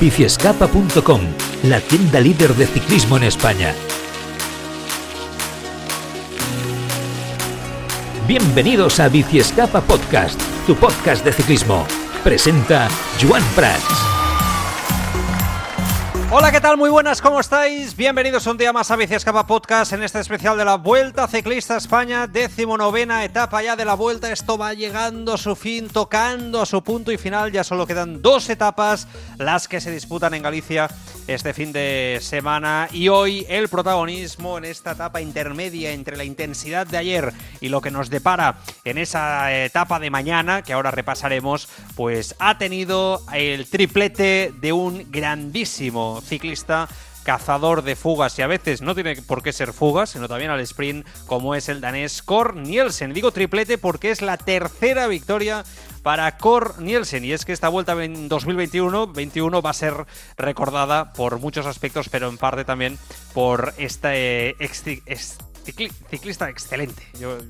biciescapa.com, la tienda líder de ciclismo en España. Bienvenidos a Biciescapa Podcast, tu podcast de ciclismo. Presenta Joan Prats. Hola, ¿qué tal? Muy buenas, ¿cómo estáis? Bienvenidos un día más a Biciescapa Podcast en este especial de la Vuelta Ciclista España, decimonovena etapa ya de la Vuelta. Esto va llegando a su fin, tocando a su punto y final. Ya solo quedan dos etapas las que se disputan en Galicia este fin de semana y hoy el protagonismo en esta etapa intermedia entre la intensidad de ayer y lo que nos depara en esa etapa de mañana, que ahora repasaremos, pues ha tenido el triplete de un grandísimo ciclista cazador de fugas y a veces no tiene por qué ser fugas, sino también al sprint como es el danés Kor Nielsen. Digo triplete porque es la tercera victoria para Kor Nielsen y es que esta vuelta en 2021 21 va a ser recordada por muchos aspectos, pero en parte también por este ciclista excelente,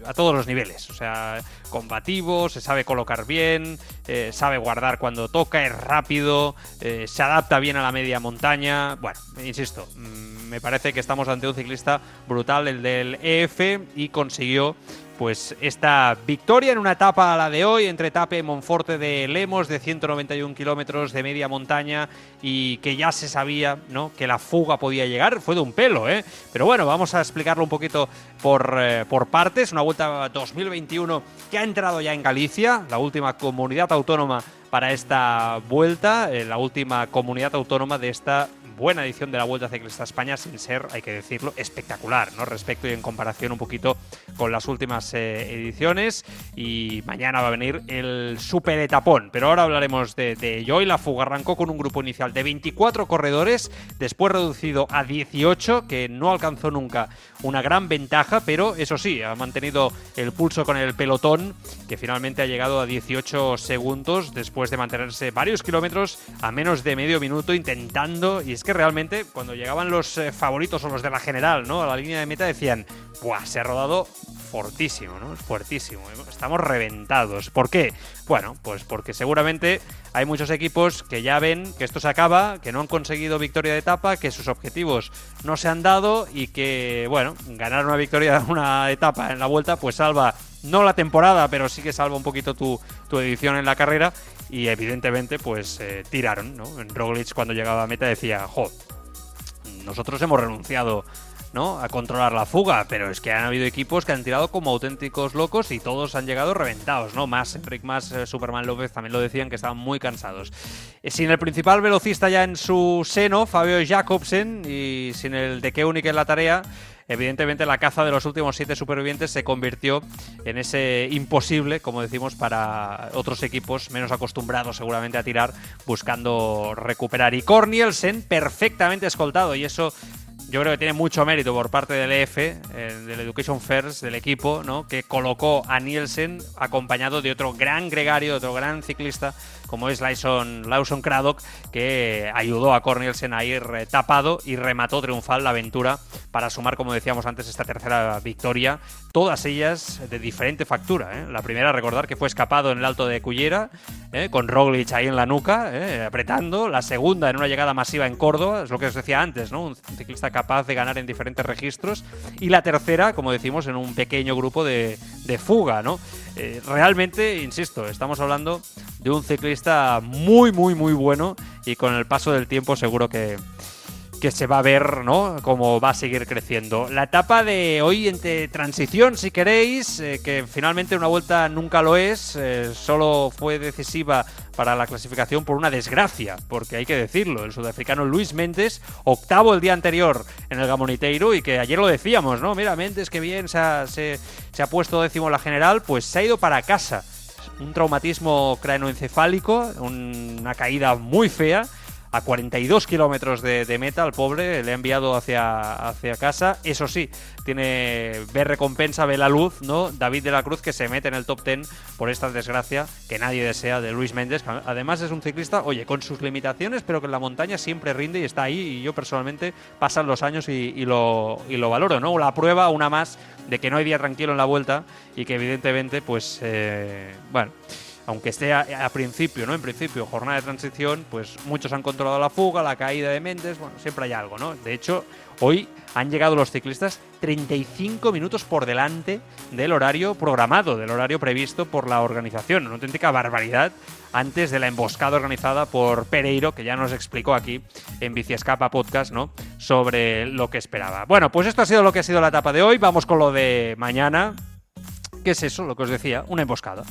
a todos los niveles. O sea, combativo, se sabe colocar bien, eh, sabe guardar cuando toca, es rápido, eh, se adapta bien a la media montaña. Bueno, insisto, mm, me parece que estamos ante un ciclista brutal, el del EF, y consiguió pues esta victoria en una etapa a la de hoy entre Tape y Monforte de Lemos de 191 kilómetros de media montaña y que ya se sabía ¿no? que la fuga podía llegar, fue de un pelo, ¿eh? pero bueno, vamos a explicarlo un poquito por, eh, por partes, una vuelta 2021 que ha entrado ya en Galicia, la última comunidad autónoma para esta vuelta, eh, la última comunidad autónoma de esta buena edición de la Vuelta Ciclista España, sin ser, hay que decirlo, espectacular, ¿no? Respecto y en comparación un poquito con las últimas eh, ediciones. Y mañana va a venir el super etapón. Pero ahora hablaremos de, de ello. La fuga arrancó con un grupo inicial de 24 corredores, después reducido a 18, que no alcanzó nunca una gran ventaja, pero eso sí, ha mantenido el pulso con el pelotón, que finalmente ha llegado a 18 segundos después de mantenerse varios kilómetros a menos de medio minuto intentando. Y es que realmente cuando llegaban los eh, favoritos o los de la general, ¿no? A la línea de meta decían, ¡buah! Se ha rodado fortísimo, ¿no? Fuertísimo. Estamos reventados. ¿Por qué? Bueno, pues porque seguramente hay muchos equipos que ya ven que esto se acaba, que no han conseguido victoria de etapa, que sus objetivos no se han dado y que, bueno, ganar una victoria de una etapa en la vuelta, pues salva no la temporada, pero sí que salva un poquito tu, tu edición en la carrera. Y evidentemente, pues eh, tiraron, ¿no? En Roglic cuando llegaba a meta decía, jo, nosotros hemos renunciado ¿no? a controlar la fuga, pero es que han habido equipos que han tirado como auténticos locos y todos han llegado reventados, ¿no? Más Enric más eh, Superman López también lo decían que estaban muy cansados. Eh, sin el principal velocista ya en su seno, Fabio Jacobsen, y sin el de Keunig en la tarea, evidentemente la caza de los últimos siete supervivientes se convirtió en ese imposible, como decimos, para otros equipos menos acostumbrados seguramente a tirar, buscando recuperar. Y Cornielsen perfectamente escoltado, y eso yo creo que tiene mucho mérito por parte del EF, eh, del Education First, del equipo, ¿no? que colocó a Nielsen acompañado de otro gran gregario, otro gran ciclista, como es Lawson, Lawson Craddock, que ayudó a Cornielsen a ir eh, tapado y remató triunfal la aventura para sumar, como decíamos antes, esta tercera victoria. Todas ellas de diferente factura. ¿eh? La primera, recordar que fue escapado en el alto de Cullera, ¿eh? con Roglic ahí en la nuca, apretando. La segunda, en una llegada masiva en Córdoba, es lo que os decía antes, ¿no? Un ciclista capaz de ganar en diferentes registros. Y la tercera, como decimos, en un pequeño grupo de, de fuga, ¿no? Eh, realmente, insisto, estamos hablando de un ciclista muy, muy, muy bueno y con el paso del tiempo seguro que, que se va a ver, ¿no? Cómo va a seguir creciendo. La etapa de hoy entre transición, si queréis, eh, que finalmente una vuelta nunca lo es, eh, solo fue decisiva para la clasificación por una desgracia, porque hay que decirlo, el sudafricano Luis Méndez, octavo el día anterior en el Gamoniteiro y que ayer lo decíamos, ¿no? Mira, Méndez, que bien se ha, puesto décimo la general, pues se ha ido para casa. Un traumatismo cranoencefálico, una caída muy fea a 42 kilómetros de, meta al pobre, le ha enviado hacia, hacia casa. Eso sí, tiene ve recompensa, ve la luz, ¿no? David de la Cruz que se mete en el top 10 por esta desgracia que nadie desea de Luis Méndez. Además es un ciclista, oye, con sus limitaciones, pero que en la montaña siempre rinde y está ahí. Y yo personalmente pasan los años y, lo, y lo valoro, ¿no? La prueba, una más, de que no hay día tranquilo en la vuelta y que evidentemente, pues, eh, bueno aunque esté a, principio, ¿no? En principio, jornada de transición, pues muchos han controlado la fuga, la caída de Méndez, bueno, siempre hay algo, ¿no? De hecho, hoy han llegado los ciclistas 35 minutos por delante del horario programado, del horario previsto por la organización. Una auténtica barbaridad antes de la emboscada organizada por Pereiro, que ya nos explicó aquí en Biciescapa Podcast, ¿no? Sobre lo que esperaba. Bueno, pues esto ha sido lo que ha sido la etapa de hoy. Vamos con lo de mañana. ¿Qué es eso? Lo que os decía, una emboscada.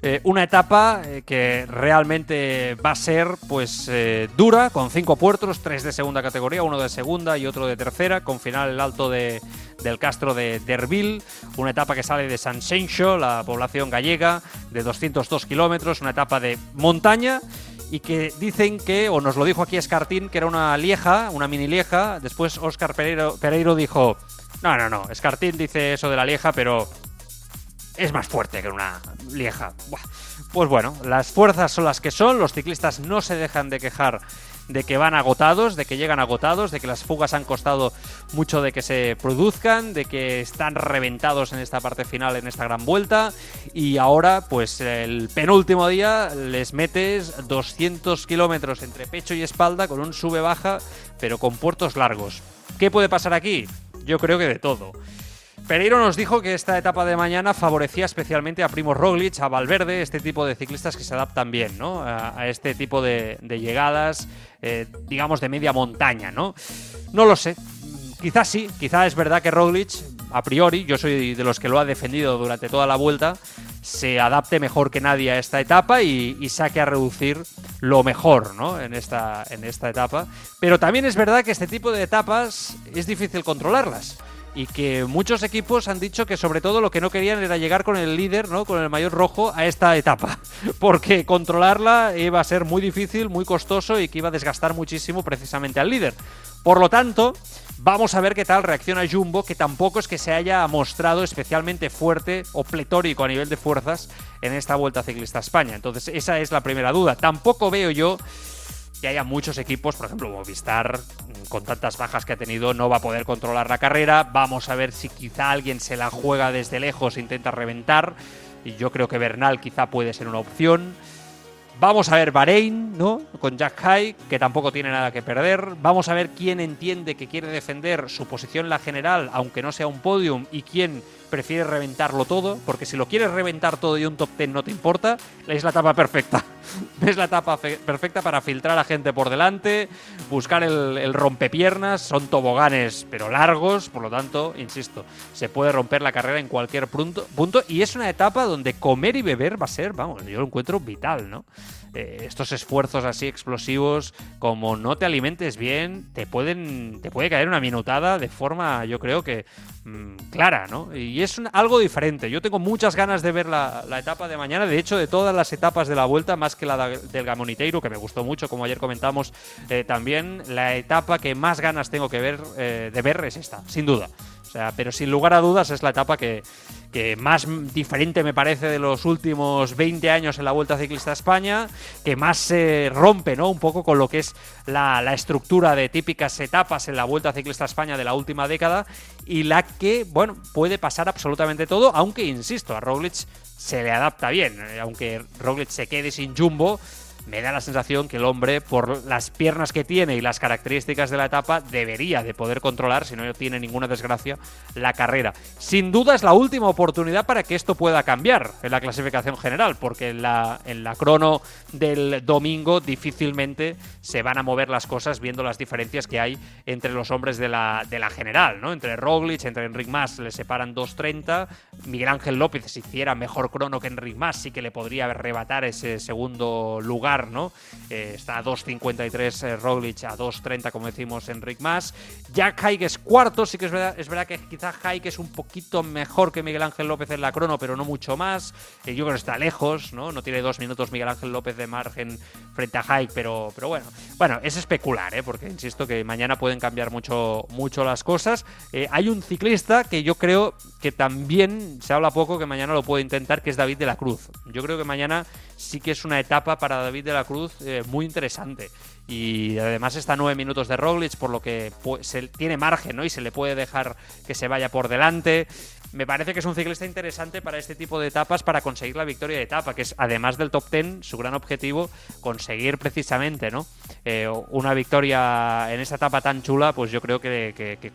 Eh, una etapa eh, que realmente va a ser pues eh, dura, con cinco puertos, tres de segunda categoría, uno de segunda y otro de tercera, con final el alto de, del castro de Derville, una etapa que sale de San Sencho, la población gallega, de 202 kilómetros, una etapa de montaña y que dicen que, o nos lo dijo aquí Escartín, que era una lieja, una mini lieja. Después Oscar Pereiro, Pereiro dijo, no, no, no, Escartín dice eso de la lieja, pero es más fuerte que una lieja. Pues bueno, las fuerzas son las que son, los ciclistas no se dejan de quejar de que van agotados, de que llegan agotados, de que las fugas han costado mucho de que se produzcan, de que están reventados en esta parte final, en esta gran vuelta, y ahora pues el penúltimo día les metes 200 kilómetros entre pecho y espalda con un sube-baja, pero con puertos largos. ¿Qué puede pasar aquí? Yo creo que de todo. Pereiro nos dijo que esta etapa de mañana favorecía especialmente a Primo Roglic, a Valverde, este tipo de ciclistas que se adaptan bien ¿no? a, este tipo de, llegadas, eh, digamos, de media montaña. ¿no? no lo sé. Quizás sí, quizás es verdad que Roglic, a priori, yo soy de los que lo ha defendido durante toda la vuelta, se adapte mejor que nadie a esta etapa y, y, saque a reducir lo mejor ¿no? en, esta, en esta etapa. Pero también es verdad que este tipo de etapas es difícil controlarlas y que muchos equipos han dicho que sobre todo lo que no querían era llegar con el líder, ¿no? con el mayor rojo a esta etapa, porque controlarla iba a ser muy difícil, muy costoso y que iba a desgastar muchísimo precisamente al líder. Por lo tanto, vamos a ver qué tal reacciona Jumbo, que tampoco es que se haya mostrado especialmente fuerte o pletórico a nivel de fuerzas en esta Vuelta Ciclista a España. Entonces, esa es la primera duda. Tampoco veo yo que haya muchos equipos, por ejemplo Movistar, con tantas bajas que ha tenido, no va a poder controlar la carrera. Vamos a ver si quizá alguien se la juega desde lejos e intenta reventar. Y yo creo que Bernal quizá puede ser una opción. Vamos a ver Bahrein, ¿no? Con Jack High, que tampoco tiene nada que perder. Vamos a ver quién entiende que quiere defender su posición en la general, aunque no sea un podium, y quién prefiere reventarlo todo, porque si lo quieres reventar todo y un top 10 no te importa, es la etapa perfecta. es la etapa perfecta para filtrar a gente por delante, buscar el, el, rompepiernas, son toboganes pero largos, por lo tanto, insisto, se puede romper la carrera en cualquier punto, punto y es una etapa donde comer y beber va a ser, vamos, yo lo encuentro vital, ¿no? Eh, estos esfuerzos así explosivos, como no te alimentes bien, te pueden te puede caer una minutada de forma, yo creo que mm, clara, ¿no? Y es algo diferente. Yo tengo muchas ganas de ver la, etapa de mañana. De hecho, de todas las etapas de la vuelta, más que la del Gamoniteiro, que me gustó mucho, como ayer comentamos eh, también, la etapa que más ganas tengo que ver eh, de ver es esta, sin duda. Sea, pero sin lugar a dudas es la etapa que, más diferente me parece de los últimos 20 años en la Vuelta Ciclista a España, que más se rompe ¿no? un poco con lo que es la, estructura de típicas etapas en la Vuelta Ciclista a España de la última década y la que, bueno, puede pasar absolutamente todo, aunque, insisto, a Roglic se le adapta bien, eh, aunque Roglic se quede sin jumbo, me da la sensación que el hombre, por las piernas que tiene y las características de la etapa, debería de poder controlar, si no tiene ninguna desgracia, la carrera. Sin duda es la última oportunidad para que esto pueda cambiar en la clasificación general, porque en la, en la crono del domingo difícilmente se van a mover las cosas viendo las diferencias que hay entre los hombres de la, de la general, ¿no? Entre Roglic, entre Enric Mas, le separan 2.30. Miguel Ángel López, si hiciera mejor crono que Enric Mas, sí que le podría arrebatar ese segundo lugar, ¿no? Eh, está a 2.53 eh, Roglic, a 2.30, como decimos, Enric Mas. Jack Haig es cuarto, sí que es verdad, es verdad que quizá Haig es un poquito mejor que Miguel Ángel López en la crono, pero no mucho más. Eh, yo creo que está lejos, ¿no? No tiene dos minutos Miguel Ángel López de margen frente a Haig, pero, pero bueno. Bueno, es especular, ¿eh? Porque insisto que mañana pueden cambiar mucho, mucho las cosas. hay un ciclista que yo creo que también se habla poco, que mañana lo puede intentar, que es David de la Cruz. Yo creo que mañana sí que es una etapa para David de la Cruz muy interesante. Y además está a nueve minutos de Roglic, por lo que se, tiene margen, ¿no? Y se le puede dejar que se vaya por delante me parece que es un ciclista interesante para este tipo de etapas, para conseguir la victoria de etapa, que es además del top 10, su gran objetivo, conseguir precisamente ¿no? Eh, una victoria en esta etapa tan chula, pues yo creo que,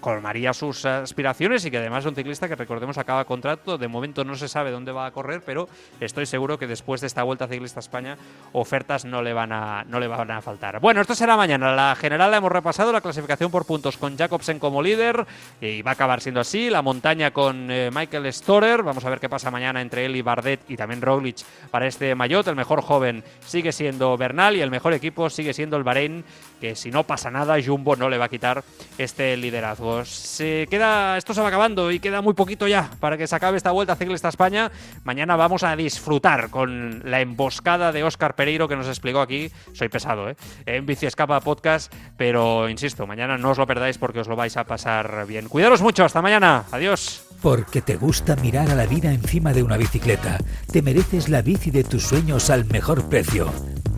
colmaría sus aspiraciones y que además es un ciclista que recordemos acaba contrato, de momento no se sabe dónde va a correr, pero estoy seguro que después de esta Vuelta Ciclista España ofertas no le van a, no le van a faltar. Bueno, esto será mañana. La general la hemos repasado, la clasificación por puntos con Jacobsen como líder y va a acabar siendo así, la montaña con eh, Michael Storer. Vamos a ver qué pasa mañana entre él y Bardet y también Roglic para este Mayotte. El mejor joven sigue siendo Bernal y el mejor equipo sigue siendo el Bahrein, que si no pasa nada, Jumbo no le va a quitar este liderazgo. Se queda, esto se va acabando y queda muy poquito ya para que se acabe esta vuelta a esta España. Mañana vamos a disfrutar con la emboscada de Óscar Pereiro que nos explicó aquí. Soy pesado, ¿eh? En Bici Escapa Podcast, pero insisto, mañana no os lo perdáis porque os lo vais a pasar bien. Cuidaros mucho, hasta mañana. Adiós. Porque te gusta mirar a la vida encima de una bicicleta. Te mereces la bici de tus sueños al mejor precio.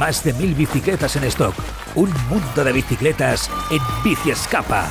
Más de mil bicicletas en stock un mundo de bicicletas en Bici Escapa.